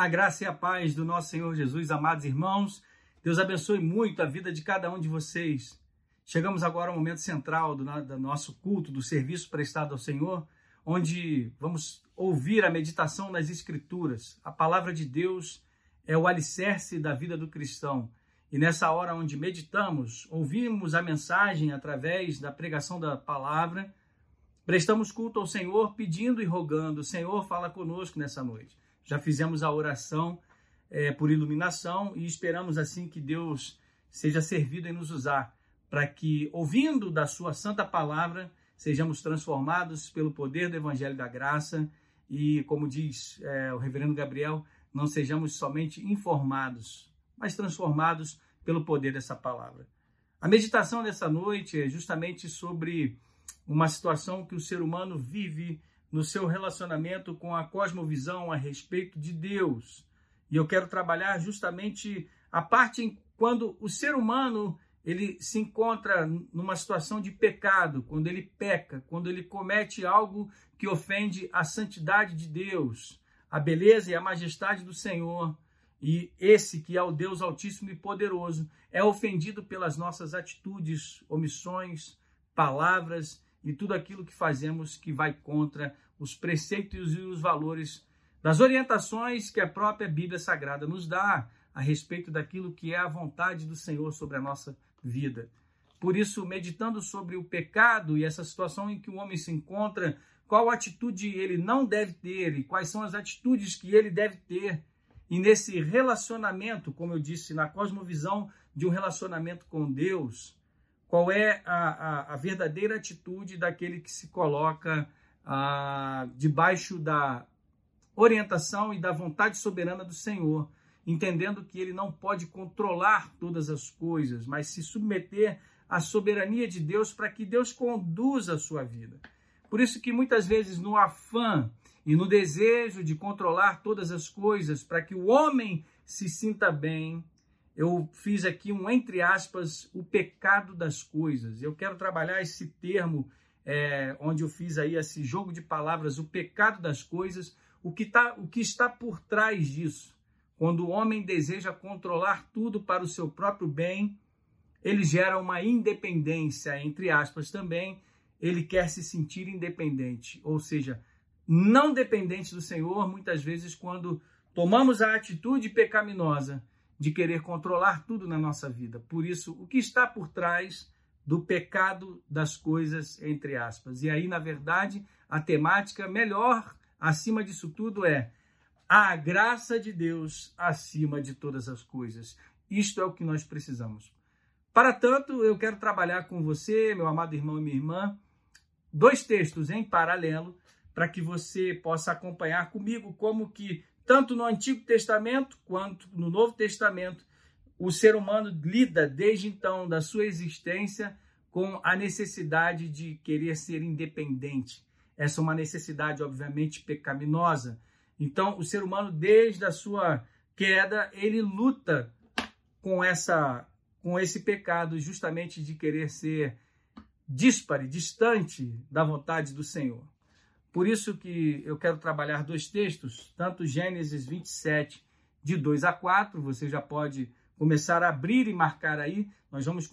A graça e a paz do nosso Senhor Jesus, amados irmãos. Deus abençoe muito a vida de cada um de vocês. Chegamos agora ao momento central do, do nosso culto, do serviço prestado ao Senhor, onde vamos ouvir a meditação nas Escrituras. A palavra de Deus é o alicerce da vida do cristão. E nessa hora onde meditamos, ouvimos a mensagem através da pregação da palavra, prestamos culto ao Senhor pedindo e rogando: Senhor, fala conosco nessa noite já fizemos a oração é, por iluminação e esperamos assim que Deus seja servido em nos usar para que, ouvindo da Sua santa palavra, sejamos transformados pelo poder do Evangelho da Graça e, como diz é, o Reverendo Gabriel, não sejamos somente informados, mas transformados pelo poder dessa palavra. A meditação dessa noite é justamente sobre uma situação que o ser humano vive no seu relacionamento com a cosmovisão a respeito de Deus. E eu quero trabalhar justamente a parte em quando o ser humano ele se encontra numa situação de pecado, quando ele peca, quando ele comete algo que ofende a santidade de Deus, a beleza e a majestade do Senhor. E esse que é o Deus Altíssimo e Poderoso é ofendido pelas nossas atitudes, omissões, palavras e tudo aquilo que fazemos que vai contra os preceitos e os valores das orientações que a própria Bíblia Sagrada nos dá a respeito daquilo que é a vontade do Senhor sobre a nossa vida. Por isso, meditando sobre o pecado e essa situação em que o homem se encontra, qual atitude ele não deve ter e quais são as atitudes que ele deve ter. E nesse relacionamento, como eu disse, na cosmovisão de um relacionamento com Deus, qual é a, a, a verdadeira atitude daquele que se coloca ah, debaixo da orientação e da vontade soberana do Senhor, entendendo que ele não pode controlar todas as coisas, mas se submeter à soberania de Deus para que Deus conduza a sua vida. Por isso que muitas vezes no afã e no desejo de controlar todas as coisas para que o homem se sinta bem, eu fiz aqui um entre aspas o pecado das coisas. Eu quero trabalhar esse termo é, onde eu fiz aí esse jogo de palavras, o pecado das coisas, o que, tá, o que está por trás disso. Quando o homem deseja controlar tudo para o seu próprio bem, ele gera uma independência, entre aspas também, ele quer se sentir independente, ou seja, não dependente do Senhor, muitas vezes quando tomamos a atitude pecaminosa de querer controlar tudo na nossa vida. Por isso, o que está por trás do pecado das coisas, entre aspas. E aí, na verdade, a temática melhor acima disso tudo é a graça de Deus acima de todas as coisas. Isto é o que nós precisamos. Para tanto, eu quero trabalhar com você, meu amado irmão e minha irmã, dois textos em paralelo para que você possa acompanhar comigo como que tanto no Antigo Testamento quanto no Novo Testamento o ser humano lida desde então da sua existência com a necessidade de querer ser independente. Essa é uma necessidade, obviamente, pecaminosa. Então, o ser humano, desde a sua queda, ele luta com essa com esse pecado justamente de querer ser dispare, distante da vontade do Senhor. Por isso que eu quero trabalhar dois textos, tanto Gênesis 27, de 2 a 4, você já pode começar a abrir e marcar aí. Nós vamos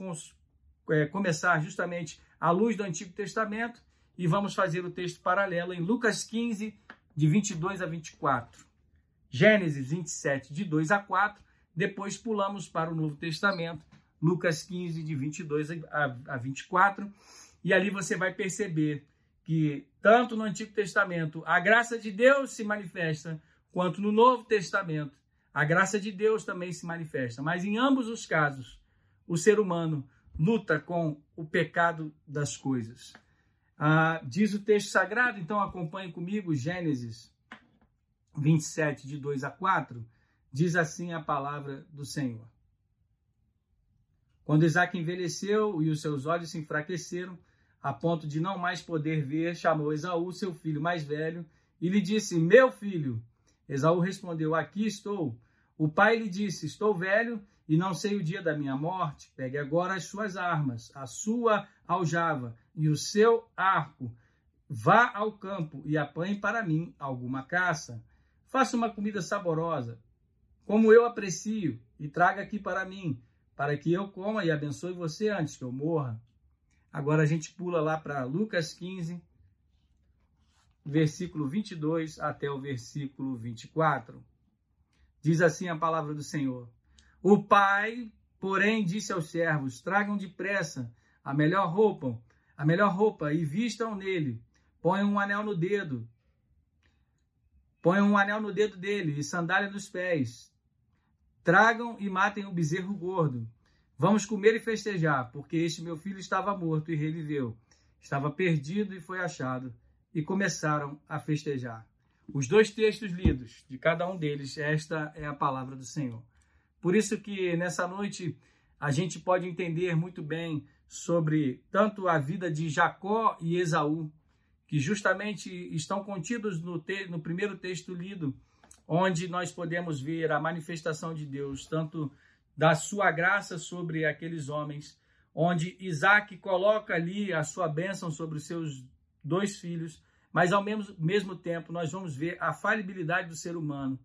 é, começar justamente à luz do Antigo Testamento e vamos fazer o texto paralelo em Lucas 15, de 22 a 24. Gênesis 27, de 2 a 4. Depois pulamos para o Novo Testamento, Lucas 15, de 22 a 24. E ali você vai perceber que tanto no Antigo Testamento a graça de Deus se manifesta, quanto no Novo Testamento a graça de Deus também se manifesta, mas em ambos os casos, o ser humano luta com o pecado das coisas. Ah, diz o texto sagrado, então acompanhe comigo Gênesis 27, de 2 a 4, diz assim a palavra do Senhor. Quando Isaac envelheceu e os seus olhos se enfraqueceram, a ponto de não mais poder ver, chamou Esaú, seu filho mais velho, e lhe disse: Meu filho. Esaú respondeu: Aqui estou. O pai lhe disse: Estou velho e não sei o dia da minha morte. Pegue agora as suas armas, a sua aljava e o seu arco. Vá ao campo e apanhe para mim alguma caça. faça uma comida saborosa, como eu aprecio, e traga aqui para mim, para que eu coma e abençoe você antes que eu morra. Agora a gente pula lá para Lucas 15, versículo 22 até o versículo 24. Diz assim a palavra do Senhor: O pai, porém, disse aos servos: Tragam depressa a melhor roupa, a melhor roupa e vistam nele. Ponham um anel no dedo. Ponham um anel no dedo dele e sandália nos pés. Tragam e matem o bezerro gordo. Vamos comer e festejar, porque este meu filho estava morto e reviveu. Estava perdido e foi achado. E começaram a festejar. Os dois textos lidos, de cada um deles, esta é a palavra do Senhor. Por isso que nessa noite a gente pode entender muito bem sobre tanto a vida de Jacó e Esaú, que justamente estão contidos no, no primeiro texto lido, onde nós podemos ver a manifestação de Deus, tanto da sua graça sobre aqueles homens, onde Isaac coloca ali a sua bênção sobre os seus dois filhos, mas ao mesmo, mesmo tempo nós vamos ver a falibilidade do ser humano,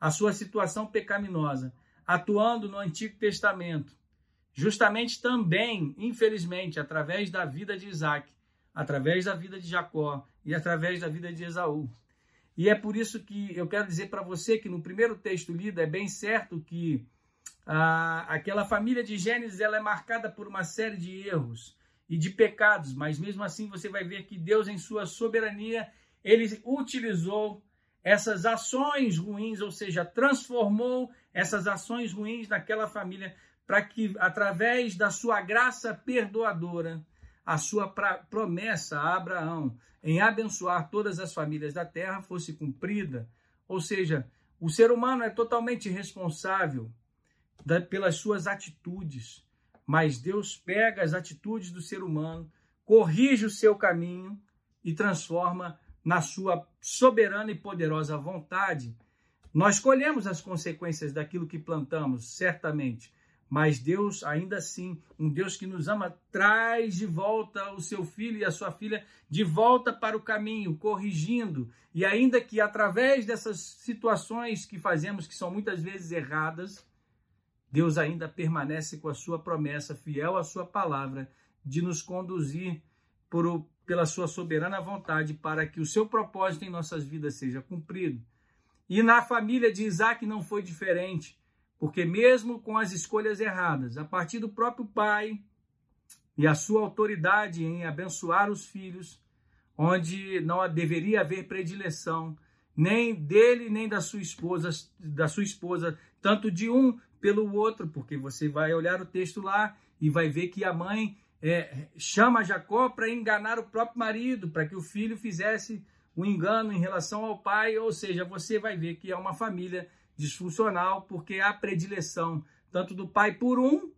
a sua situação pecaminosa, atuando no Antigo Testamento, justamente também, infelizmente, através da vida de Isaac, através da vida de Jacó e através da vida de Esaú. E é por isso que eu quero dizer para você que no primeiro texto lido é bem certo que ah, aquela família de Gênesis ela é marcada por uma série de erros e de pecados, mas mesmo assim você vai ver que Deus, em sua soberania, ele utilizou essas ações ruins, ou seja, transformou essas ações ruins naquela família para que, através da sua graça perdoadora, a sua promessa a Abraão em abençoar todas as famílias da terra fosse cumprida. Ou seja, o ser humano é totalmente responsável pelas suas atitudes, mas Deus pega as atitudes do ser humano, corrige o seu caminho e transforma na sua soberana e poderosa vontade. Nós colhemos as consequências daquilo que plantamos, certamente, mas Deus, ainda assim, um Deus que nos ama, traz de volta o seu filho e a sua filha de volta para o caminho, corrigindo. E ainda que através dessas situações que fazemos, que são muitas vezes erradas, Deus ainda permanece com a sua promessa, fiel à sua palavra, de nos conduzir por, pela sua soberana vontade para que o seu propósito em nossas vidas seja cumprido. E na família de Isaac não foi diferente, porque mesmo com as escolhas erradas, a partir do próprio pai e a sua autoridade em abençoar os filhos, onde não deveria haver predileção, nem dele nem da sua esposa, da sua esposa, tanto de um pelo outro, porque você vai olhar o texto lá e vai ver que a mãe é, chama Jacó para enganar o próprio marido, para que o filho fizesse um engano em relação ao pai, ou seja, você vai ver que é uma família disfuncional, porque há predileção tanto do pai por um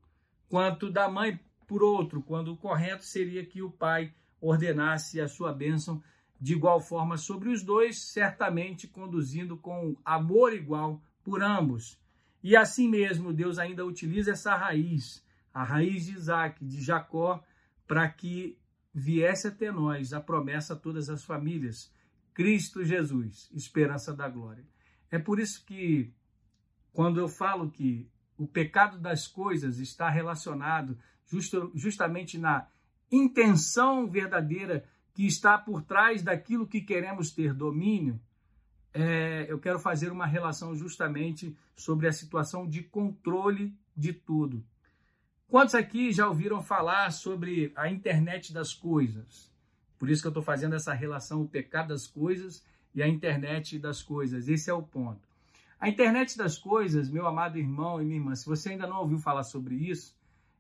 quanto da mãe por outro, quando o correto seria que o pai ordenasse a sua bênção de igual forma sobre os dois, certamente conduzindo com amor igual por ambos. E assim mesmo, Deus ainda utiliza essa raiz, a raiz de Isaac, de Jacó, para que viesse até nós a promessa a todas as famílias, Cristo Jesus, esperança da glória. É por isso que, quando eu falo que o pecado das coisas está relacionado justo, justamente na intenção verdadeira que está por trás daquilo que queremos ter domínio, é, eu quero fazer uma relação justamente sobre a situação de controle de tudo. Quantos aqui já ouviram falar sobre a internet das coisas? Por isso que eu estou fazendo essa relação, o pecado das coisas e a internet das coisas. Esse é o ponto. A internet das coisas, meu amado irmão e minha irmã, se você ainda não ouviu falar sobre isso,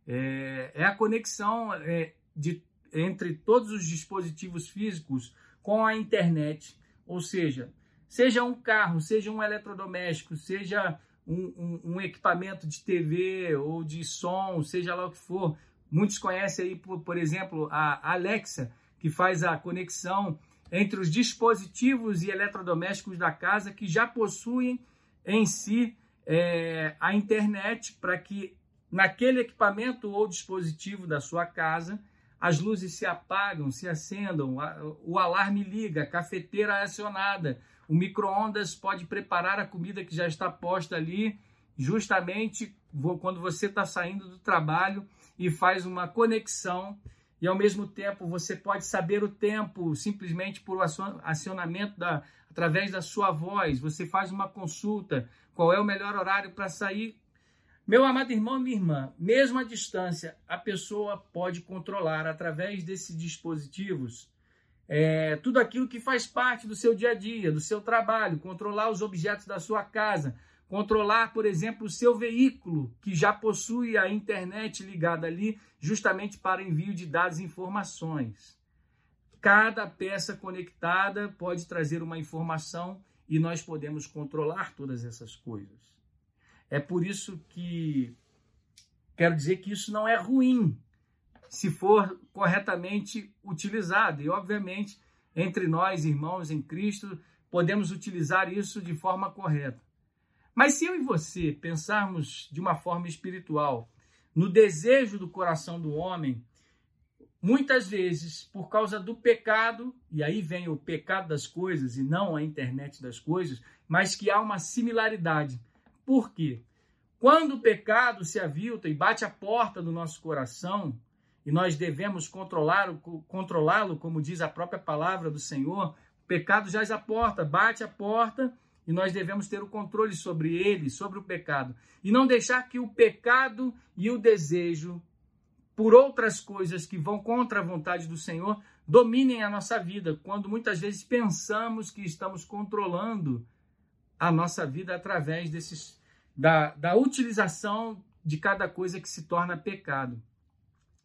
é, é a conexão é, de, entre todos os dispositivos físicos com a internet. Ou seja, Seja um carro, seja um eletrodoméstico, seja um, um, um, equipamento de TV ou de som, seja lá o que for. Muitos conhecem aí, por, por exemplo, a Alexa, que faz a conexão entre os dispositivos e eletrodomésticos da casa que já possuem em si é, a internet para que naquele equipamento ou dispositivo da sua casa as luzes se apagam, se acendam, o alarme liga, a cafeteira é acionada, O micro-ondas pode preparar a comida que já está posta ali, justamente quando você está saindo do trabalho e faz uma conexão e ao mesmo tempo você pode saber o tempo simplesmente por acionamento da, através da sua voz. Você faz uma consulta, qual é o melhor horário para sair. Meu amado irmão e minha irmã, mesmo à distância, a pessoa pode controlar através desses dispositivos é, tudo aquilo que faz parte do seu dia a dia, do seu trabalho, controlar os objetos da sua casa, controlar, por exemplo, o seu veículo, que já possui a internet ligada ali, justamente para envio de dados e informações. Cada peça conectada pode trazer uma informação e nós podemos controlar todas essas coisas. É por isso que quero dizer que isso não é ruim, se for corretamente utilizado. E, obviamente, entre nós, irmãos em Cristo, podemos utilizar isso de forma correta. Mas se eu e você pensarmos de uma forma espiritual no desejo do coração do homem, muitas vezes, por causa do pecado, e aí vem o pecado das coisas e não a internet das coisas, mas que há uma similaridade. Por quê? Quando o pecado se avilta e bate a porta do nosso coração, e nós devemos controlá-lo, controlá-lo, como diz a própria palavra do Senhor, o pecado jaz a porta, bate a porta e nós devemos ter o controle sobre ele, sobre o pecado. E não deixar que o pecado e o desejo por outras coisas que vão contra a vontade do Senhor dominem a nossa vida, quando muitas vezes pensamos que estamos controlando a nossa vida através desses, da, da utilização de cada coisa que se torna pecado.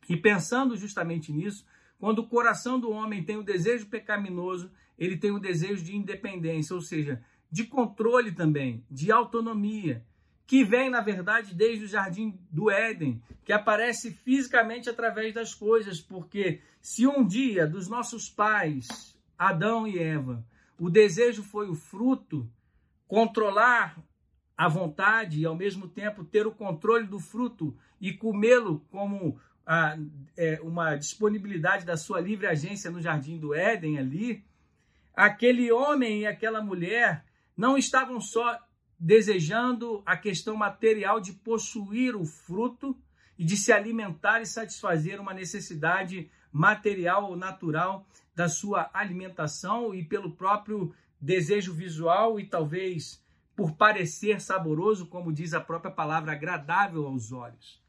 E pensando justamente nisso, quando o coração do homem tem o desejo pecaminoso, ele tem o desejo de independência, ou seja, de controle também, de autonomia, que vem, na verdade, desde o jardim do Éden, que aparece fisicamente através das coisas, porque se um dia dos nossos pais, Adão e Eva, o desejo foi o fruto, controlar a vontade e ao mesmo tempo ter o controle do fruto e comê-lo como a, é, uma disponibilidade da sua livre agência no jardim do Éden ali, aquele homem e aquela mulher não estavam só desejando a questão material de possuir o fruto e de se alimentar e satisfazer uma necessidade material ou natural da sua alimentação e pelo próprio desejo visual e talvez por parecer saboroso, como diz a própria palavra, agradável aos olhos.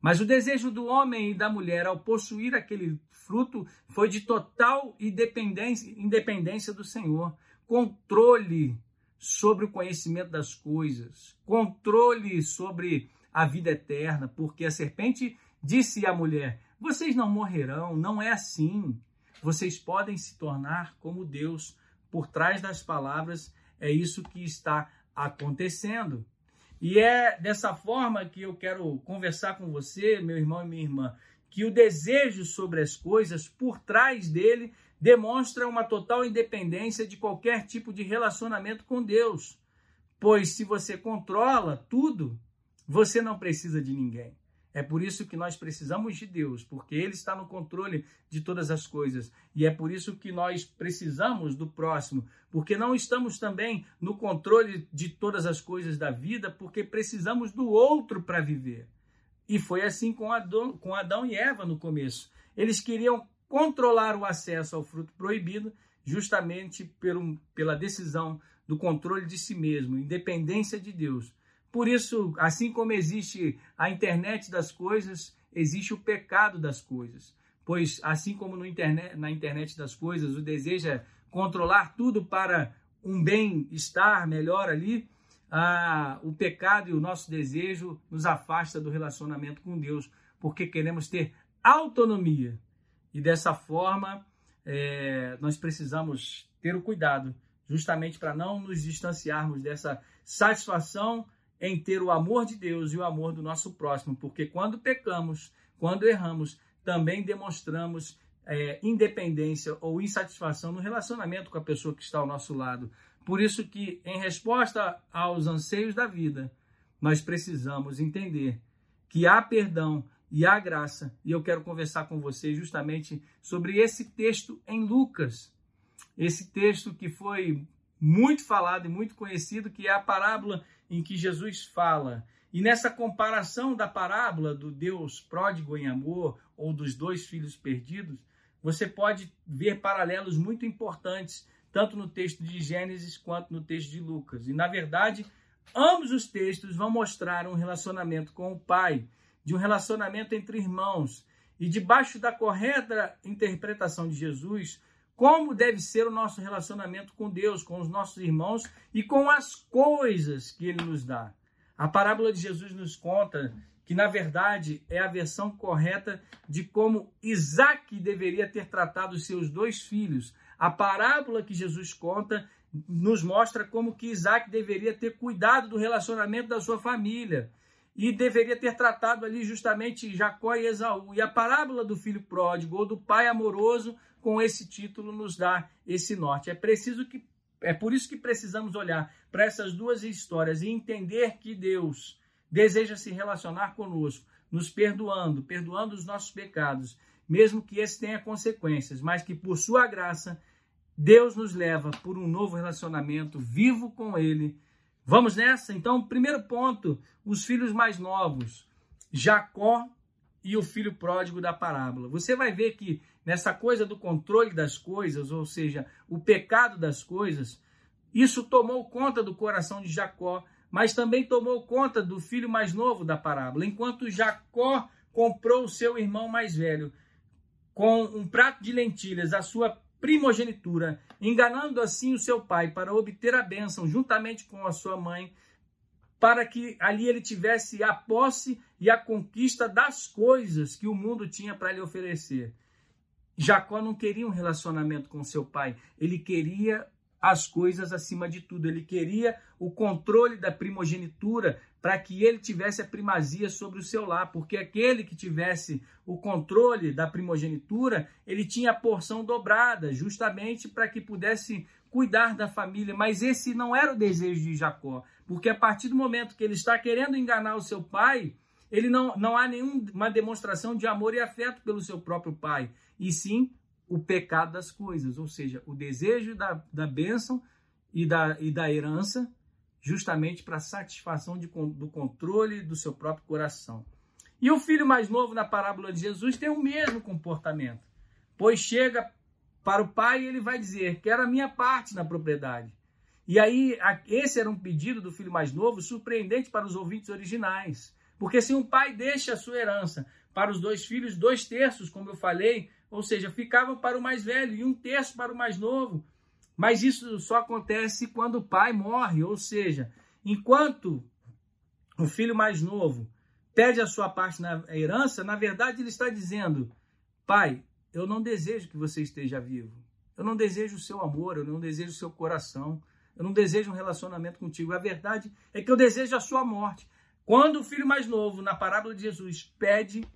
Mas o desejo do homem e da mulher ao possuir aquele fruto foi de total independência, independência do Senhor, controle sobre o conhecimento das coisas, controle sobre a vida eterna, porque a serpente disse à mulher: Vocês não morrerão, não é assim. Vocês podem se tornar como Deus. Por trás das palavras, é isso que está acontecendo. E é dessa forma que eu quero conversar com você, meu irmão e minha irmã, que o desejo sobre as coisas, por trás dele, demonstra uma total independência de qualquer tipo de relacionamento com Deus. Pois se você controla tudo, você não precisa de ninguém. É por isso que nós precisamos de Deus, porque Ele está no controle de todas as coisas. E é por isso que nós precisamos do próximo, porque não estamos também no controle de todas as coisas da vida, porque precisamos do outro para viver. E foi assim com Adão, com Adão e Eva no começo. Eles queriam controlar o acesso ao fruto proibido, justamente pelo, pela decisão do controle de si mesmo, independência de Deus. Por isso, assim como existe a internet das coisas, existe o pecado das coisas. Pois, assim como internet, na internet das coisas, o desejo é controlar tudo para um bem-estar melhor ali, ah, o pecado e o nosso desejo nos afasta do relacionamento com Deus, porque queremos ter autonomia. E dessa forma, é, nós precisamos ter o cuidado, justamente para não nos distanciarmos dessa satisfação em ter o amor de Deus e o amor do nosso próximo, porque quando pecamos, quando erramos, também demonstramos é, independência ou insatisfação no relacionamento com a pessoa que está ao nosso lado. Por isso que, em resposta aos anseios da vida, nós precisamos entender que há perdão e a graça. E eu quero conversar com você justamente sobre esse texto em Lucas. Esse texto que foi muito falado e muito conhecido, que é a parábola em que Jesus fala. E nessa comparação da parábola do Deus pródigo em amor ou dos dois filhos perdidos, você pode ver paralelos muito importantes, tanto no texto de Gênesis quanto no texto de Lucas. E, na verdade, ambos os textos vão mostrar um relacionamento com o Pai, de um relacionamento entre irmãos. E debaixo da correta interpretação de Jesus, como deve ser o nosso relacionamento com Deus, com os nossos irmãos e com as coisas que Ele nos dá. A parábola de Jesus nos conta que, na verdade, é a versão correta de como Isaac deveria ter tratado seus dois filhos. A parábola que Jesus conta nos mostra como que Isaac deveria ter cuidado do relacionamento da sua família e deveria ter tratado ali justamente Jacó e Esaú. E a parábola do filho pródigo ou do pai amoroso, com esse título, nos dá esse norte. É preciso que é por isso que precisamos olhar para essas duas histórias e entender que Deus deseja se relacionar conosco, nos perdoando, perdoando os nossos pecados, mesmo que esse tenha consequências, mas que por sua graça Deus nos leva por um novo relacionamento vivo com Ele. Vamos nessa? Então, primeiro ponto: os filhos mais novos, Jacó e o filho pródigo da parábola. Você vai ver que nessa coisa do controle das coisas, ou seja, o pecado das coisas, isso tomou conta do coração de Jacó, mas também tomou conta do filho mais novo da parábola. Enquanto Jacó comprou o seu irmão mais velho com um prato de lentilhas, a sua primogenitura, enganando assim o seu pai para obter a bênção juntamente com a sua mãe, para que ali ele tivesse a posse e a conquista das coisas que o mundo tinha para lhe oferecer. Jacó não queria um relacionamento com seu pai, ele queria as coisas acima de tudo. Ele queria o controle da primogenitura para que ele tivesse a primazia sobre o seu lar, porque aquele que tivesse o controle da primogenitura, ele tinha a porção dobrada, justamente para que pudesse cuidar da família. Mas esse não era o desejo de Jacó, porque a partir do momento que ele está querendo enganar o seu pai, ele não, não há nenhuma demonstração de amor e afeto pelo seu próprio pai, e sim o pecado das coisas, ou seja, o desejo da, da bênção e da, e da herança, justamente para satisfação de, do controle do seu próprio coração. E o filho mais novo na parábola de Jesus tem o mesmo comportamento, pois chega para o pai e ele vai dizer: Quero a minha parte na propriedade. E aí, esse era um pedido do filho mais novo surpreendente para os ouvintes originais. Porque se um pai deixa a sua herança para os dois filhos, dois terços, como eu falei, ou seja, ficavam para o mais velho e um terço para o mais novo. Mas isso só acontece quando o pai morre, ou seja, enquanto o filho mais novo pede a sua parte na herança, na verdade ele está dizendo: Pai, eu não desejo que você esteja vivo. Eu não desejo o seu amor, eu não desejo o seu coração. Eu não desejo um relacionamento contigo. A verdade é que eu desejo a sua morte. Quando o filho mais novo, na parábola de Jesus, pede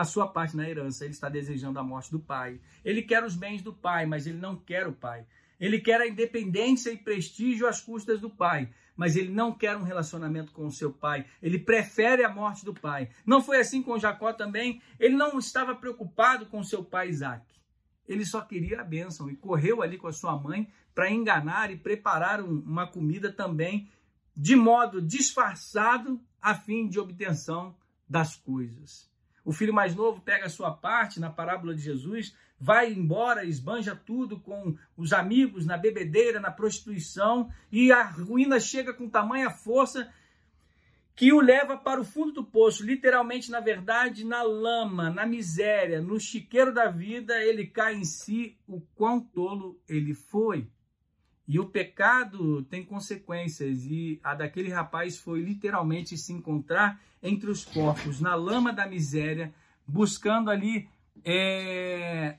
a sua parte na herança. Ele está desejando a morte do pai. Ele quer os bens do pai, mas ele não quer o pai. Ele quer a independência e prestígio às custas do pai, mas ele não quer um relacionamento com o seu pai. Ele prefere a morte do pai. Não foi assim com Jacó também. Ele não estava preocupado com seu pai Isaac. Ele só queria a bênção e correu ali com a sua mãe para enganar e preparar uma comida também de modo disfarçado a fim de obtenção das coisas. O filho mais novo pega a sua parte na parábola de Jesus, vai embora, esbanja tudo com os amigos na bebedeira, na prostituição, e a ruína chega com tamanha força que o leva para o fundo do poço, literalmente, na verdade, na lama, na miséria, no chiqueiro da vida, ele cai em si o quão tolo ele foi. E o pecado tem consequências, e a daquele rapaz foi literalmente se encontrar entre os corpos, na lama da miséria, buscando ali é,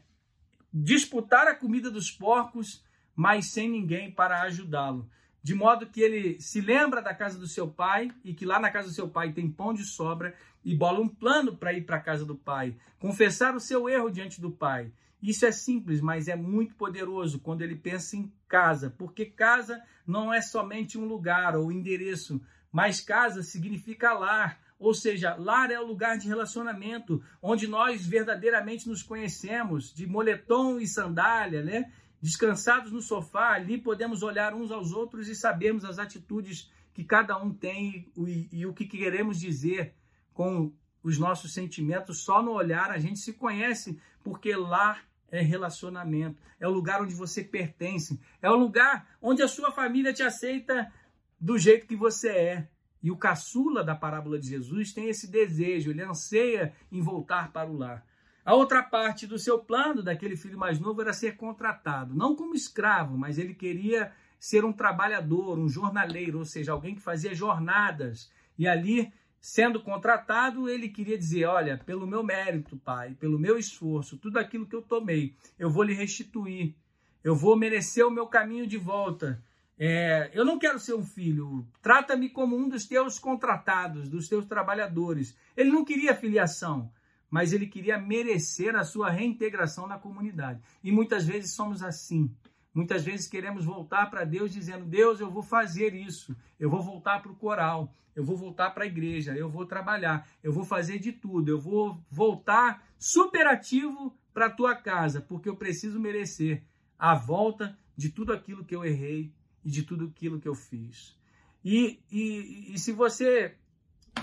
disputar a comida dos porcos, mas sem ninguém para ajudá-lo. De modo que ele se lembra da casa do seu pai e que lá na casa do seu pai tem pão de sobra e bola um plano para ir para a casa do pai, confessar o seu erro diante do pai isso é simples, mas é muito poderoso quando ele pensa em casa, porque casa não é somente um lugar ou endereço, mas casa significa lar, ou seja, lar é o lugar de relacionamento, onde nós verdadeiramente nos conhecemos, de moletom e sandália, né? Descansados no sofá, ali podemos olhar uns aos outros e sabermos as atitudes que cada um tem e, e o que queremos dizer com os nossos sentimentos. Só no olhar a gente se conhece, porque lá é relacionamento, é o lugar onde você pertence, é o lugar onde a sua família te aceita do jeito que você é. E o caçula da parábola de Jesus tem esse desejo, ele anseia em voltar para o lar. A outra parte do seu plano, daquele filho mais novo, era ser contratado, não como escravo, mas ele queria ser um trabalhador, um jornaleiro, ou seja, alguém que fazia jornadas. E ali, sendo contratado, ele queria dizer: Olha, pelo meu mérito, pai, pelo meu esforço, tudo aquilo que eu tomei, eu vou lhe restituir, eu vou merecer o meu caminho de volta. É, eu não quero ser um filho, trata-me como um dos teus contratados, dos teus trabalhadores. Ele não queria filiação mas ele queria merecer a sua reintegração na comunidade. E muitas vezes somos assim. Muitas vezes queremos voltar para Deus dizendo: Deus, eu vou fazer isso, eu vou voltar para o coral, eu vou voltar para a igreja, eu vou trabalhar, eu vou fazer de tudo, eu vou voltar superativo para a tua casa, porque eu preciso merecer a volta de tudo aquilo que eu errei e de tudo aquilo que eu fiz. E, e, e se você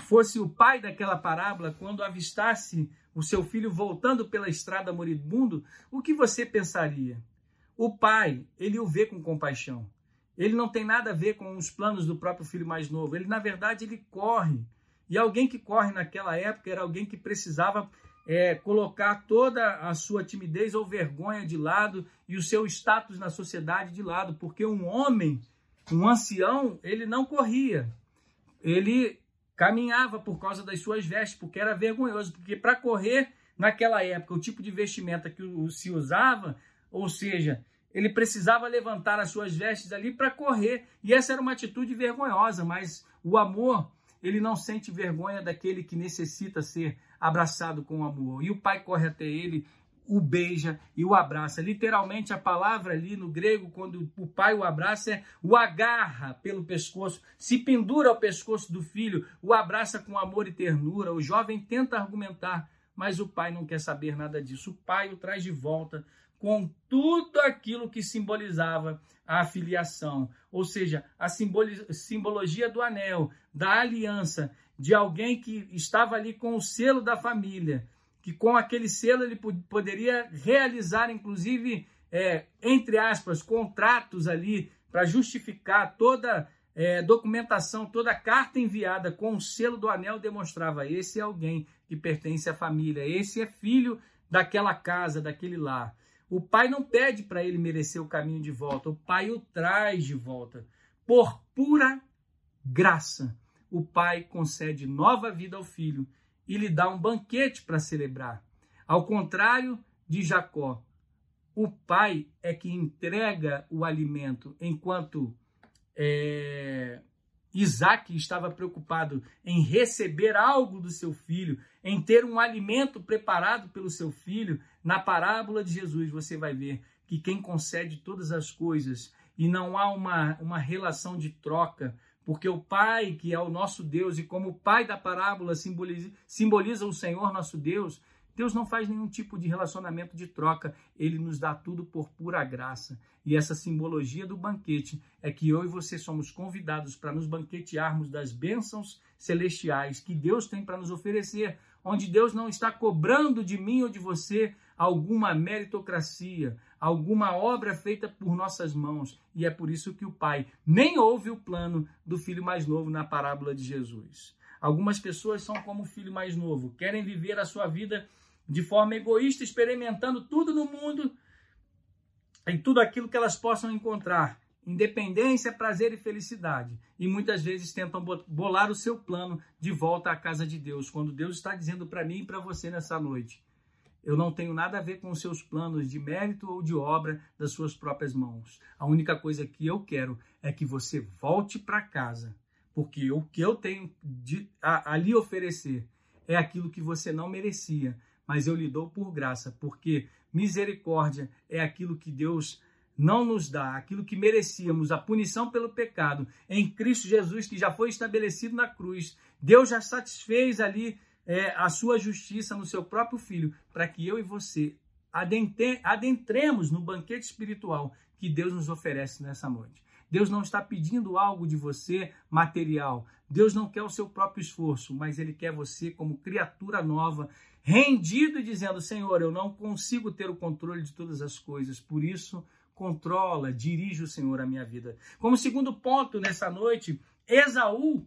fosse o pai daquela parábola, quando avistasse o seu filho voltando pela estrada moribundo, o que você pensaria? O pai, ele o vê com compaixão. Ele não tem nada a ver com os planos do próprio filho mais novo. Ele, na verdade, ele corre. E alguém que corre naquela época era alguém que precisava é, colocar toda a sua timidez ou vergonha de lado e o seu status na sociedade de lado, porque um homem, um ancião, ele não corria. Ele caminhava por causa das suas vestes, porque era vergonhoso, porque para correr naquela época, o tipo de vestimenta que se usava, ou seja, ele precisava levantar as suas vestes ali para correr, e essa era uma atitude vergonhosa, mas o amor, ele não sente vergonha daquele que necessita ser abraçado com amor. E o pai corre até ele o beija e o abraça. Literalmente, a palavra ali no grego, quando o pai o abraça, é o agarra pelo pescoço, se pendura ao pescoço do filho, o abraça com amor e ternura. O jovem tenta argumentar, mas o pai não quer saber nada disso. O pai o traz de volta com tudo aquilo que simbolizava a filiação, ou seja, a simbologia do anel, da aliança, de alguém que estava ali com o selo da família que com aquele selo ele poderia realizar, inclusive, é, entre aspas, contratos ali para justificar toda é, documentação, toda carta enviada com o selo do anel demonstrava esse é alguém que pertence à família, esse é filho daquela casa, daquele lar. O pai não pede para ele merecer o caminho de volta, o pai o traz de volta. Por pura graça, o pai concede nova vida ao filho e lhe dá um banquete para celebrar. Ao contrário de Jacó, o pai é que entrega o alimento, enquanto é, Isaac estava preocupado em receber algo do seu filho, em ter um alimento preparado pelo seu filho. Na parábola de Jesus, você vai ver que quem concede todas as coisas e não há uma, uma relação de troca, porque o Pai, que é o nosso Deus, e como o Pai da parábola simboliza, simboliza o Senhor nosso Deus, Deus não faz nenhum tipo de relacionamento de troca, ele nos dá tudo por pura graça. E essa simbologia do banquete é que eu e você somos convidados para nos banquetearmos das bênçãos celestiais que Deus tem para nos oferecer, onde Deus não está cobrando de mim ou de você alguma meritocracia, alguma obra feita por nossas mãos. E é por isso que o pai nem ouve o plano do filho mais novo na parábola de Jesus. Algumas pessoas são como o filho mais novo, querem viver a sua vida de forma egoísta, experimentando tudo no mundo, em tudo aquilo que elas possam encontrar. Independência, prazer e felicidade. E muitas vezes tentam bolar o seu plano de volta à casa de Deus, quando Deus está dizendo para mim e para você nessa noite: eu não tenho nada a ver com os seus planos de mérito ou de obra das suas próprias mãos. A única coisa que eu quero é que você volte para casa, porque o que eu tenho de, a, a lhe oferecer é aquilo que você não merecia, mas eu lhe dou por graça, porque misericórdia é aquilo que Deus não nos dá, aquilo que merecíamos, a punição pelo pecado, em Cristo Jesus, que já foi estabelecido na cruz. Deus já satisfez ali é, a sua justiça no seu próprio filho, para que eu e você adentremos no banquete espiritual que Deus nos oferece nessa noite. Deus não está pedindo algo de você material. Deus não quer o seu próprio esforço, mas Ele quer você como criatura nova, rendido e dizendo: Senhor, eu não consigo ter o controle de todas as coisas, por isso controla, dirige o Senhor a minha vida. Como segundo ponto nessa noite, Esaú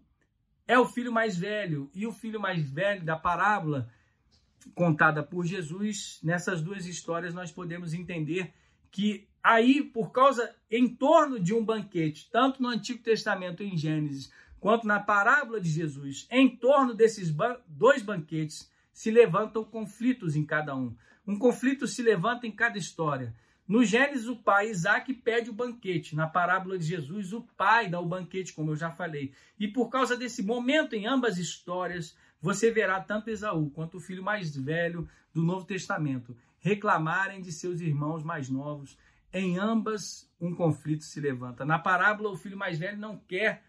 é o filho mais velho e o filho mais velho da parábola contada por Jesus. Nessas duas histórias nós podemos entender que aí, por causa, em torno de um banquete, tanto no Antigo Testamento em Gênesis, quanto na parábola de Jesus, em torno desses dois banquetes, se levantam conflitos em cada um. Um conflito se levanta em cada história. No Gênesis, o pai Isaac pede o banquete. Na parábola de Jesus, o pai dá o banquete, como eu já falei. E por causa desse momento em ambas histórias, você verá tanto Esaú quanto o filho mais velho do Novo Testamento reclamarem de seus irmãos mais novos. Em ambas, um conflito se levanta. Na parábola, o filho mais velho não quer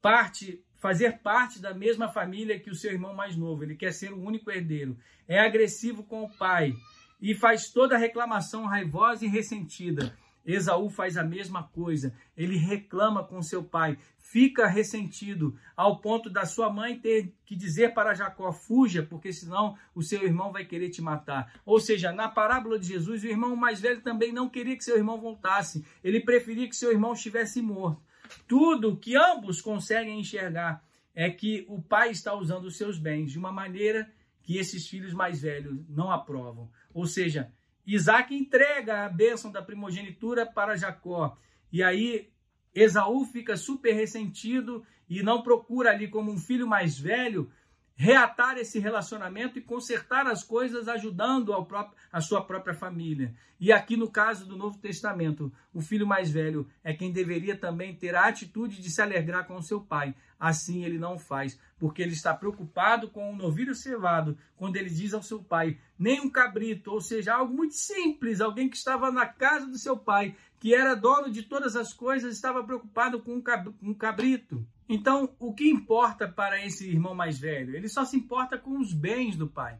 parte, fazer parte da mesma família que o seu irmão mais novo. Ele quer ser o único herdeiro. É agressivo com o pai e faz toda a reclamação raivosa e ressentida. Esaú faz a mesma coisa. Ele reclama com seu pai, fica ressentido, ao ponto da sua mãe ter que dizer para Jacó: fuja, porque senão o seu irmão vai querer te matar. Ou seja, na parábola de Jesus, o irmão mais velho também não queria que seu irmão voltasse. Ele preferia que seu irmão estivesse morto. Tudo que ambos conseguem enxergar é que o pai está usando os seus bens de uma maneira que esses filhos mais velhos não aprovam. Ou seja, Isaac entrega a bênção da primogenitura para Jacó. E aí Esaú fica super ressentido e não procura ali como um filho mais velho reatar esse relacionamento e consertar as coisas ajudando ao próprio, a sua própria família. E aqui no caso do Novo Testamento, o filho mais velho é quem deveria também ter a atitude de se alegrar com o seu pai. Assim ele não faz, porque ele está preocupado com o um novilho cevado, quando ele diz ao seu pai, nem um cabrito, ou seja, algo muito simples, alguém que estava na casa do seu pai, que era dono de todas as coisas, estava preocupado com um cabrito. Então, o que importa para esse irmão mais velho? Ele só se importa com os bens do pai.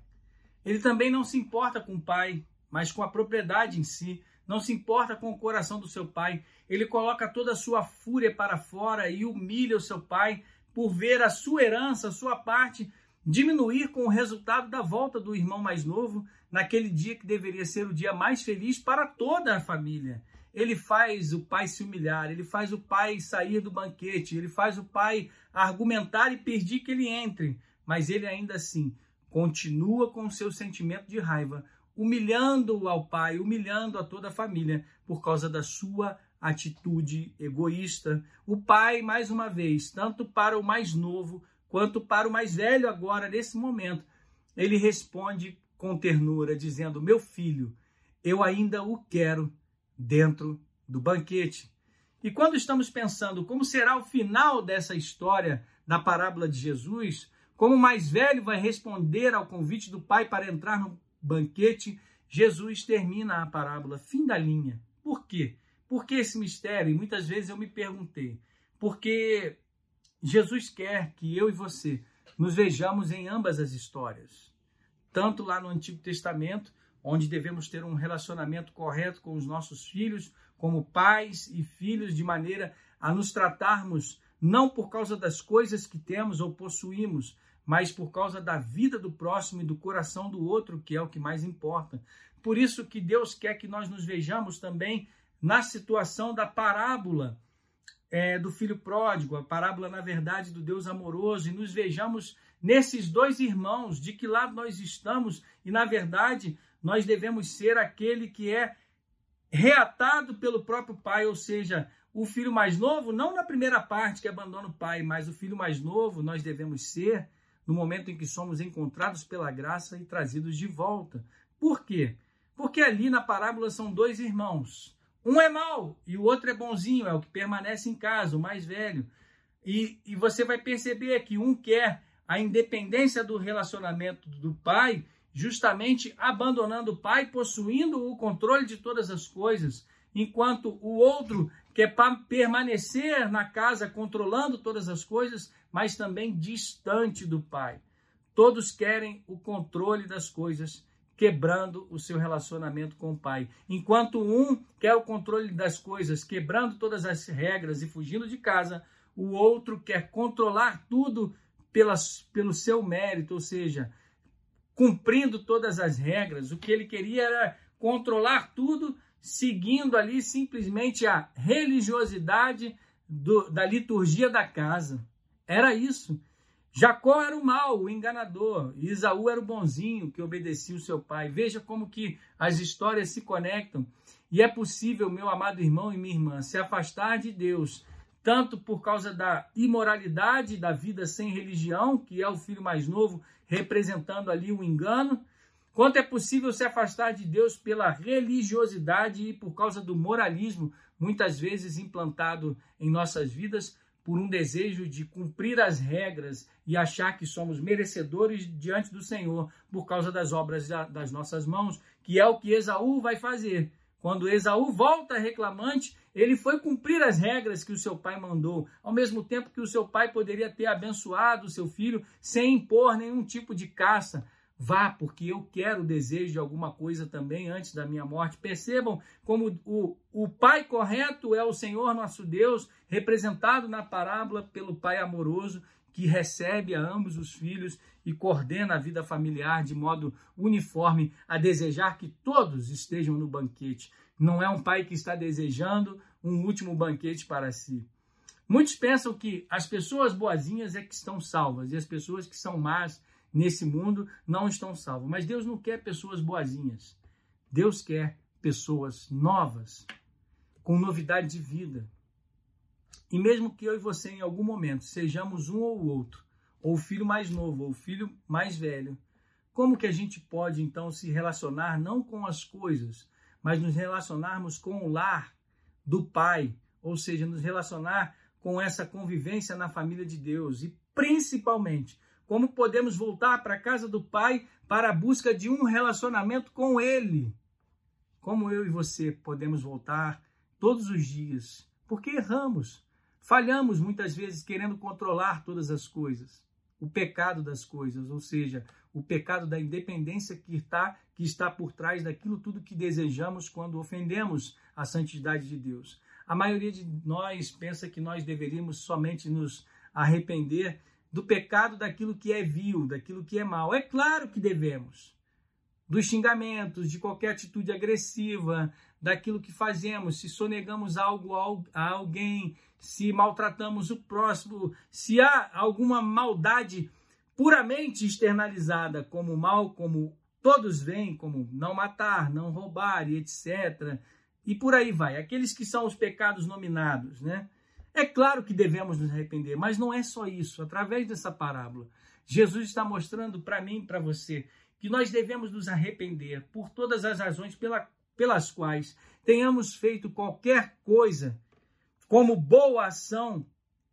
Ele também não se importa com o pai, mas com a propriedade em si. Não se importa com o coração do seu pai. Ele coloca toda a sua fúria para fora e humilha o seu pai por ver a sua herança, a sua parte, diminuir com o resultado da volta do irmão mais novo naquele dia que deveria ser o dia mais feliz para toda a família ele faz o pai se humilhar, ele faz o pai sair do banquete, ele faz o pai argumentar e pedir que ele entre, mas ele ainda assim continua com o seu sentimento de raiva, humilhando ao pai, humilhando a toda a família por causa da sua atitude egoísta. O pai, mais uma vez, tanto para o mais novo quanto para o mais velho agora nesse momento, ele responde com ternura dizendo: "Meu filho, eu ainda o quero dentro do banquete. E quando estamos pensando como será o final dessa história da parábola de Jesus, como o mais velho vai responder ao convite do pai para entrar no banquete, Jesus termina a parábola, fim da linha. Por quê? Por que esse mistério? E muitas vezes eu me perguntei. Porque Jesus quer que eu e você nos vejamos em ambas as histórias. Tanto lá no Antigo Testamento, onde devemos ter um relacionamento correto com os nossos filhos, como pais e filhos, de maneira a nos tratarmos não por causa das coisas que temos ou possuímos, mas por causa da vida do próximo e do coração do outro, que é o que mais importa. Por isso que Deus quer que nós nos vejamos também na situação da parábola é, do filho pródigo, a parábola, na verdade, do Deus amoroso, e nos vejamos nesses dois irmãos, de que lado nós estamos, e na verdade nós devemos ser aquele que é reatado pelo próprio pai, ou seja, o filho mais novo, não na primeira parte que abandona o pai, mas o filho mais novo nós devemos ser no momento em que somos encontrados pela graça e trazidos de volta. Por quê? Porque ali na parábola são dois irmãos. Um é mau e o outro é bonzinho, é o que permanece em casa, o mais velho. E, e você vai perceber que um quer a independência do relacionamento do pai justamente abandonando o pai, possuindo o controle de todas as coisas, enquanto o outro quer permanecer na casa controlando todas as coisas, mas também distante do pai. Todos querem o controle das coisas, quebrando o seu relacionamento com o pai. Enquanto um quer o controle das coisas, quebrando todas as regras e fugindo de casa, o outro quer controlar tudo pelas, pelo seu mérito, ou seja, cumprindo todas as regras. O que ele queria era controlar tudo, seguindo ali simplesmente a religiosidade do, da liturgia da casa. Era isso. Jacó era o mal, o enganador, Isaú era o bonzinho que obedecia o seu pai. Veja como que as histórias se conectam. E é possível, meu amado irmão e minha irmã, se afastar de Deus, tanto por causa da imoralidade da vida sem religião, que é o filho mais novo, representando ali o engano, quanto é possível se afastar de Deus pela religiosidade e por causa do moralismo, muitas vezes implantado em nossas vidas, por um desejo de cumprir as regras e achar que somos merecedores diante do Senhor por causa das obras das nossas mãos, que é o que Esaú vai fazer. Quando Esaú volta reclamante, ele foi cumprir as regras que o seu pai mandou, ao mesmo tempo que o seu pai poderia ter abençoado o seu filho sem impor nenhum tipo de caça. Vá, porque eu quero o desejo de alguma coisa também antes da minha morte. Percebam como o, o Pai correto é o Senhor nosso Deus, representado na parábola pelo Pai amoroso, que recebe a ambos os filhos e coordena a vida familiar de modo uniforme, a desejar que todos estejam no banquete. Não é um pai que está desejando um último banquete para si. Muitos pensam que as pessoas boazinhas é que estão salvas e as pessoas que são más nesse mundo não estão salvos. Mas Deus não quer pessoas boazinhas. Deus quer pessoas novas, com novidade de vida. E mesmo que eu e você, em algum momento, sejamos um ou outro, ou o filho mais novo, ou o filho mais velho, como que a gente pode então se relacionar não com as coisas, mas nos relacionarmos com o lar do Pai, ou seja, nos relacionar com essa convivência na família de Deus? E principalmente como podemos voltar para a casa do Pai para a busca de um relacionamento com Ele. Como eu e você podemos voltar todos os dias, porque erramos, falhamos muitas vezes querendo controlar todas as coisas, o pecado das coisas, ou seja, o pecado da independência que está, que está por trás daquilo tudo que desejamos quando ofendemos a santidade de Deus. A maioria de nós pensa que nós deveríamos somente nos arrepender do pecado daquilo que é vil, daquilo que é mal. É claro que devemos. Dos xingamentos, de qualquer atitude agressiva, daquilo que fazemos, se sonegamos algo a alguém, se maltratamos o próximo, se há alguma maldade puramente externalizada como mal, como todos veem, como não matar, não roubar e etc. E por aí vai. Aqueles que são os pecados nominados, né? É claro que devemos nos arrepender, mas não é só isso. Através dessa parábola, Jesus está mostrando para mim para você que nós devemos nos arrepender por todas as razões pela, pelas quais tenhamos feito qualquer coisa como boa ação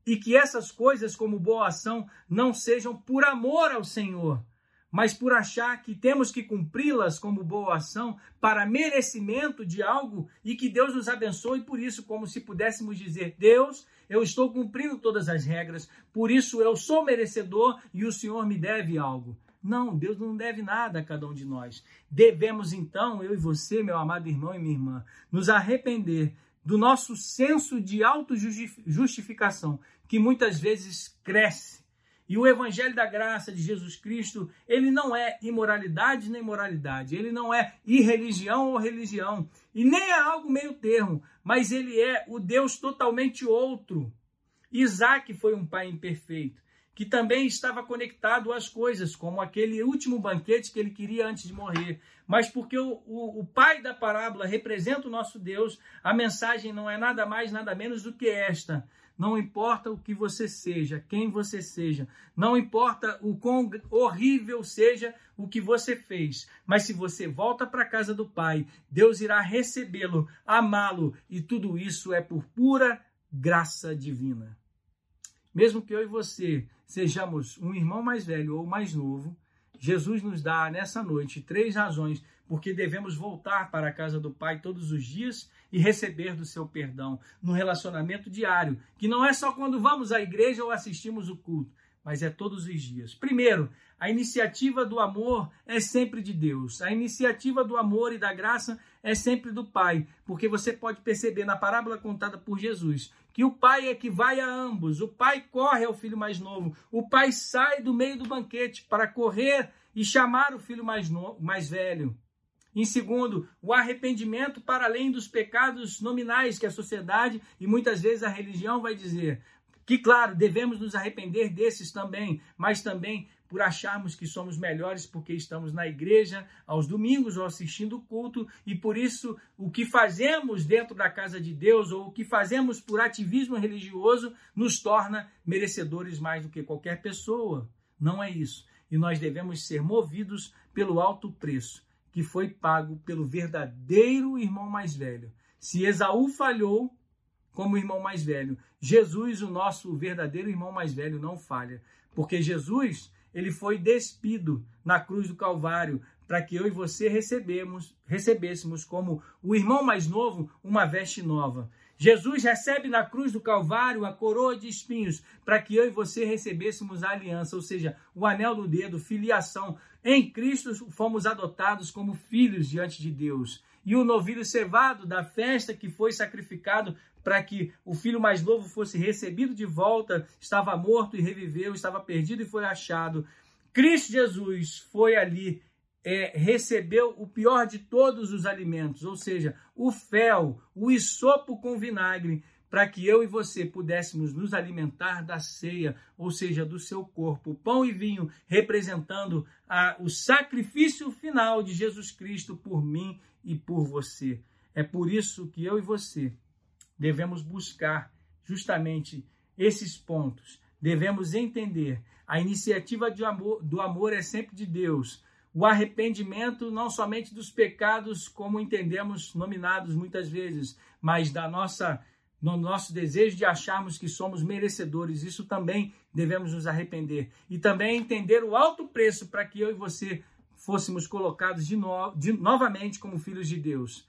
e que essas coisas como boa ação não sejam por amor ao Senhor, mas por achar que temos que cumpri-las como boa ação para merecimento de algo e que Deus nos abençoe por isso, como se pudéssemos dizer: Deus, eu estou cumprindo todas as regras, por isso eu sou merecedor e o Senhor me deve algo. Não, Deus não deve nada a cada um de nós. Devemos então, eu e você, meu amado irmão e minha irmã, nos arrepender do nosso senso de autojustificação, que muitas vezes cresce e o evangelho da graça de Jesus Cristo, ele não é imoralidade nem moralidade, ele não é irreligião ou religião, e nem é algo meio termo, mas ele é o Deus totalmente outro. Isaac foi um pai imperfeito, que também estava conectado às coisas, como aquele último banquete que ele queria antes de morrer. Mas porque o, o, o, pai da parábola representa o nosso Deus, a mensagem não é nada mais, nada menos do que esta. Não importa o que você seja, quem você seja, não importa o quão horrível seja o que você fez, mas se você volta para a casa do Pai, Deus irá recebê-lo, amá-lo, e tudo isso é por pura graça divina. Mesmo que eu e você sejamos um irmão mais velho ou mais novo, Jesus nos dá nessa noite três razões porque devemos voltar para a casa do Pai todos os dias e receber do seu perdão no relacionamento diário, que não é só quando vamos à igreja ou assistimos o culto, mas é todos os dias. Primeiro, a iniciativa do amor é sempre de Deus. A iniciativa do amor e da graça é sempre do Pai, porque você pode perceber na parábola contada por Jesus que o pai é que vai a ambos. O pai corre ao filho mais novo. O pai sai do meio do banquete para correr e chamar o filho mais, novo, mais velho. Em segundo, o arrependimento para além dos pecados nominais que a sociedade e muitas vezes a religião vai dizer. Que, claro, devemos nos arrepender desses também, mas também por acharmos que somos melhores porque estamos na igreja aos domingos ou assistindo o culto e por isso o que fazemos dentro da casa de Deus ou o que fazemos por ativismo religioso nos torna merecedores mais do que qualquer pessoa. Não é isso. E nós devemos ser movidos pelo alto preço que foi pago pelo verdadeiro irmão mais velho. Se Esaú falhou como irmão mais velho, Jesus, o nosso verdadeiro irmão mais velho, não falha, porque Jesus, ele foi despido na cruz do Calvário para que eu e você recebemos, recebêssemos como o irmão mais novo uma veste nova. Jesus recebe na cruz do Calvário a coroa de espinhos para que eu e você recebêssemos a aliança, ou seja, o anel no dedo, filiação. Em Cristo fomos adotados como filhos diante de Deus. E o novilho cevado da festa que foi sacrificado para que o filho mais novo fosse recebido de volta, estava morto e reviveu, estava perdido e foi achado. Cristo Jesus foi ali é, recebeu o pior de todos os alimentos, ou seja, o fel, o isopo com vinagre, para que eu e você pudéssemos nos alimentar da ceia, ou seja, do seu corpo, pão e vinho, representando a, o sacrifício final de Jesus Cristo por mim e por você. É por isso que eu e você devemos buscar justamente esses pontos. Devemos entender a iniciativa amor, do amor é sempre de Deus o arrependimento não somente dos pecados, como entendemos nominados muitas vezes, mas da nossa no nosso desejo de acharmos que somos merecedores, isso também devemos nos arrepender. E também entender o alto preço para que eu e você fôssemos colocados de, no, de novamente como filhos de Deus.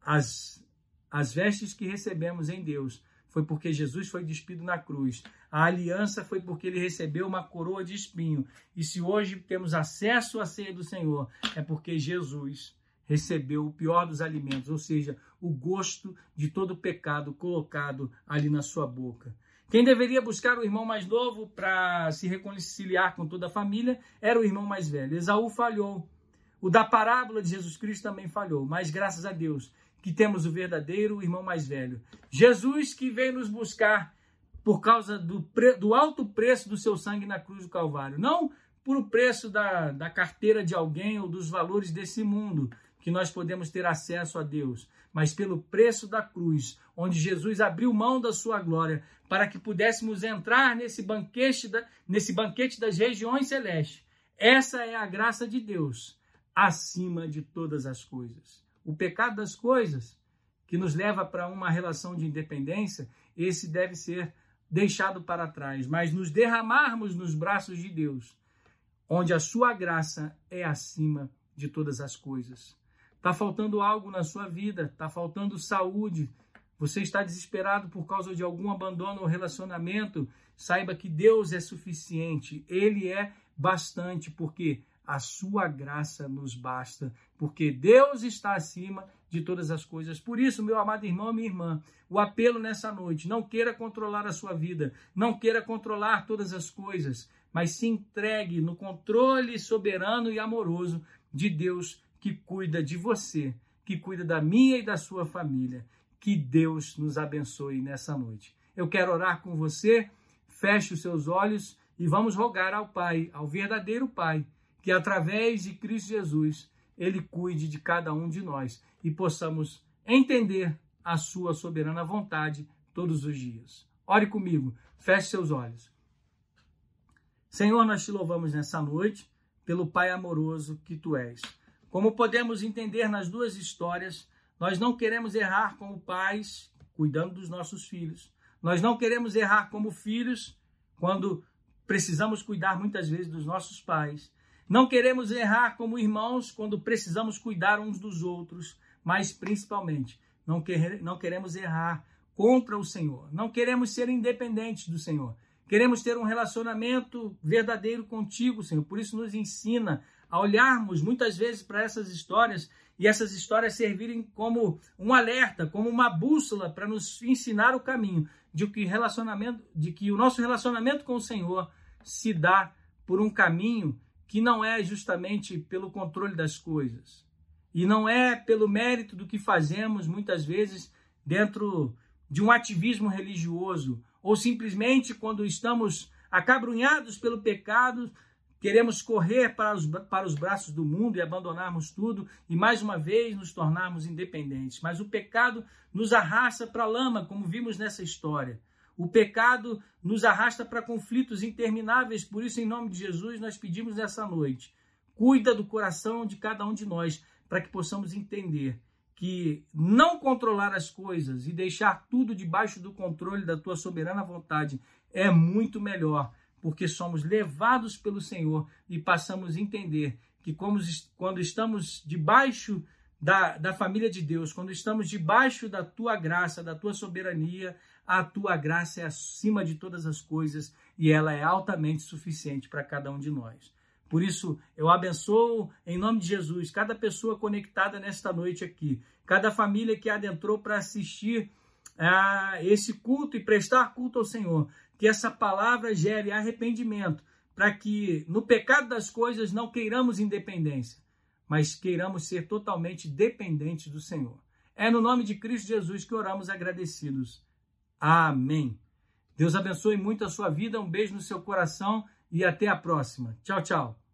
As, as vestes que recebemos em Deus foi porque Jesus foi despido na cruz. A aliança foi porque ele recebeu uma coroa de espinho. E se hoje temos acesso à ceia do Senhor, é porque Jesus recebeu o pior dos alimentos, ou seja, o gosto de todo o pecado colocado ali na sua boca. Quem deveria buscar o irmão mais novo para se reconciliar com toda a família era o irmão mais velho. Esaú falhou. O da parábola de Jesus Cristo também falhou, mas graças a Deus que temos o verdadeiro irmão mais velho. Jesus que veio nos buscar por causa do, do alto preço do seu sangue na cruz do Calvário. Não por o preço da, da carteira de alguém ou dos valores desse mundo que nós podemos ter acesso a Deus, mas pelo preço da cruz, onde Jesus abriu mão da sua glória para que pudéssemos entrar nesse banquete, da, nesse banquete das regiões celestes. Essa é a graça de Deus acima de todas as coisas o pecado das coisas, que nos leva para uma relação de independência, esse deve ser deixado para trás, mas nos derramarmos nos braços de Deus, onde a sua graça é acima de todas as coisas. Está faltando algo na sua vida, está faltando saúde, você está desesperado por causa de algum abandono ou relacionamento, saiba que Deus é suficiente, Ele é bastante, porque a sua graça nos basta, porque Deus está acima de todas as coisas. Por isso, meu amado irmão, minha irmã, o apelo nessa noite, não queira controlar a sua vida, não queira controlar todas as coisas, mas se entregue no controle soberano e amoroso de Deus que cuida de você, que cuida da minha e da sua família. Que Deus nos abençoe nessa noite. Eu quero orar com você. Feche os seus olhos e vamos rogar ao Pai, ao verdadeiro Pai, que através de Cristo Jesus ele cuide de cada um de nós e possamos entender a sua soberana vontade todos os dias. Ore comigo, feche seus olhos. Senhor, nós te louvamos nessa noite pelo Pai amoroso que tu és. Como podemos entender nas duas histórias, nós não queremos errar como pais, cuidando dos nossos filhos. Nós não queremos errar como filhos, quando precisamos cuidar muitas vezes dos nossos pais. Não queremos errar como irmãos quando precisamos cuidar uns dos outros, mas principalmente não, quer, não queremos errar contra o Senhor. Não queremos ser independentes do Senhor. Queremos ter um relacionamento verdadeiro contigo, Senhor. Por isso, nos ensina a olharmos muitas vezes para essas histórias e essas histórias servirem como um alerta, como uma bússola para nos ensinar o caminho de que relacionamento, de que o nosso relacionamento com o Senhor se dá por um caminho que não é justamente pelo controle das coisas e não é pelo mérito do que fazemos muitas vezes dentro de um ativismo religioso ou simplesmente quando estamos acabrunhados pelo pecado, Queremos correr para os, para os braços do mundo e abandonarmos tudo e mais uma vez nos tornarmos independentes. Mas o pecado nos arrasta para a lama, como vimos nessa história. O pecado nos arrasta para conflitos intermináveis. Por isso, em nome de Jesus, nós pedimos nessa noite: cuida do coração de cada um de nós, para que possamos entender que não controlar as coisas e deixar tudo debaixo do controle da tua soberana vontade é muito melhor porque somos levados pelo Senhor e passamos a entender que quando estamos debaixo da, da família de Deus, quando estamos debaixo da tua graça, da tua soberania, a tua graça é acima de todas as coisas e ela é altamente suficiente para cada um de nós. Por isso, eu abençoo em nome de Jesus cada pessoa conectada nesta noite aqui, cada família que adentrou para assistir a esse culto e prestar culto ao Senhor que essa palavra gere arrependimento, para que no pecado das coisas não queiramos independência, mas queiramos ser totalmente dependentes do Senhor. É no nome de Cristo Jesus que oramos agradecidos. Amém. Deus abençoe muito a sua vida, um beijo no seu coração e até a próxima. Tchau, tchau.